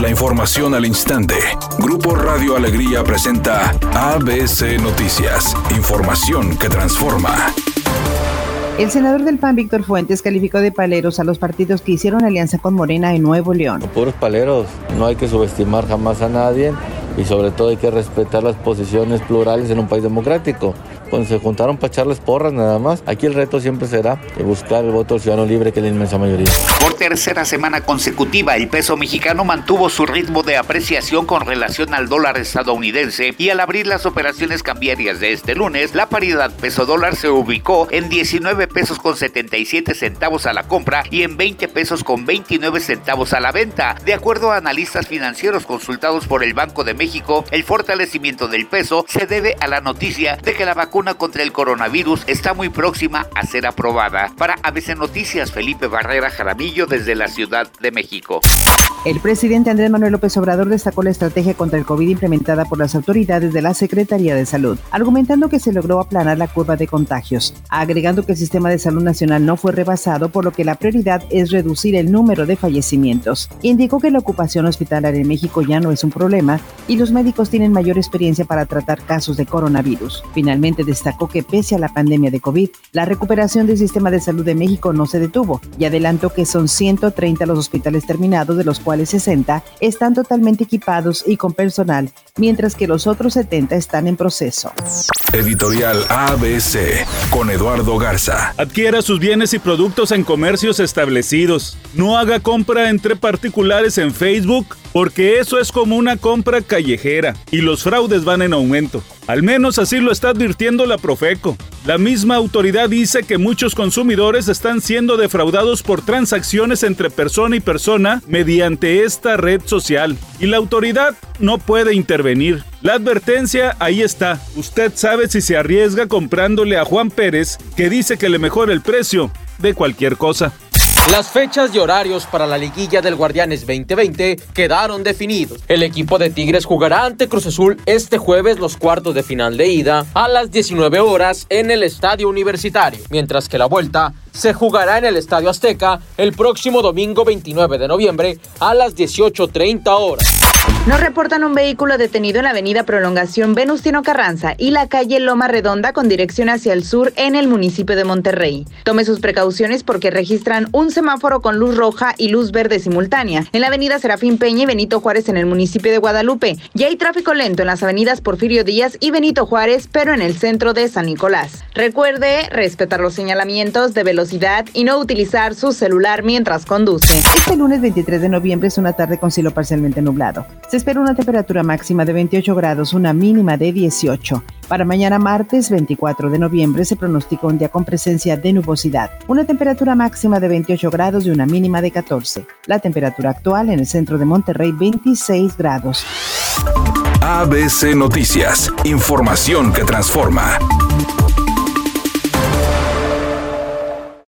La información al instante. Grupo Radio Alegría presenta ABC Noticias. Información que transforma. El senador del PAN, Víctor Fuentes, calificó de paleros a los partidos que hicieron alianza con Morena en Nuevo León. Puros paleros, no hay que subestimar jamás a nadie y sobre todo hay que respetar las posiciones plurales en un país democrático. Cuando se juntaron para echarles porras nada más. Aquí el reto siempre será buscar el voto del ciudadano libre, que es la inmensa mayoría. Por tercera semana consecutiva, el peso mexicano mantuvo su ritmo de apreciación con relación al dólar estadounidense y al abrir las operaciones cambiarias de este lunes, la paridad peso-dólar se ubicó en 19 pesos con 77 centavos a la compra y en 20 pesos con 29 centavos a la venta. De acuerdo a analistas financieros consultados por el Banco de México, el fortalecimiento del peso se debe a la noticia de que la vacuna contra el coronavirus está muy próxima a ser aprobada. Para ABC Noticias, Felipe Barrera Jaramillo desde la Ciudad de México. El presidente Andrés Manuel López Obrador destacó la estrategia contra el COVID implementada por las autoridades de la Secretaría de Salud, argumentando que se logró aplanar la curva de contagios, agregando que el sistema de salud nacional no fue rebasado, por lo que la prioridad es reducir el número de fallecimientos. Indicó que la ocupación hospitalaria en México ya no es un problema y los médicos tienen mayor experiencia para tratar casos de coronavirus. Finalmente destacó que pese a la pandemia de COVID, la recuperación del sistema de salud de México no se detuvo y adelantó que son 130 los hospitales terminados de los cuales 60 están totalmente equipados y con personal, mientras que los otros 70 están en proceso. Editorial ABC con Eduardo Garza. Adquiera sus bienes y productos en comercios establecidos. No haga compra entre particulares en Facebook porque eso es como una compra callejera y los fraudes van en aumento. Al menos así lo está advirtiendo la Profeco. La misma autoridad dice que muchos consumidores están siendo defraudados por transacciones entre persona y persona mediante esta red social y la autoridad no puede intervenir. La advertencia ahí está. Usted sabe si se arriesga comprándole a Juan Pérez que dice que le mejora el precio de cualquier cosa. Las fechas y horarios para la liguilla del Guardianes 2020 quedaron definidos. El equipo de Tigres jugará ante Cruz Azul este jueves los cuartos de final de ida a las 19 horas en el Estadio Universitario, mientras que la vuelta se jugará en el Estadio Azteca el próximo domingo 29 de noviembre a las 18.30 horas. Nos reportan un vehículo detenido en la avenida Prolongación Venustiano Carranza y la calle Loma Redonda con dirección hacia el sur en el municipio de Monterrey. Tome sus precauciones porque registran un semáforo con luz roja y luz verde simultánea en la avenida Serafín Peña y Benito Juárez en el municipio de Guadalupe. Ya hay tráfico lento en las avenidas Porfirio Díaz y Benito Juárez, pero en el centro de San Nicolás. Recuerde respetar los señalamientos de velocidad y no utilizar su celular mientras conduce. Este lunes 23 de noviembre es una tarde con cielo parcialmente nublado. Se espera una temperatura máxima de 28 grados, una mínima de 18. Para mañana martes 24 de noviembre se pronostica un día con presencia de nubosidad, una temperatura máxima de 28 grados y una mínima de 14. La temperatura actual en el centro de Monterrey 26 grados. ABC Noticias, información que transforma.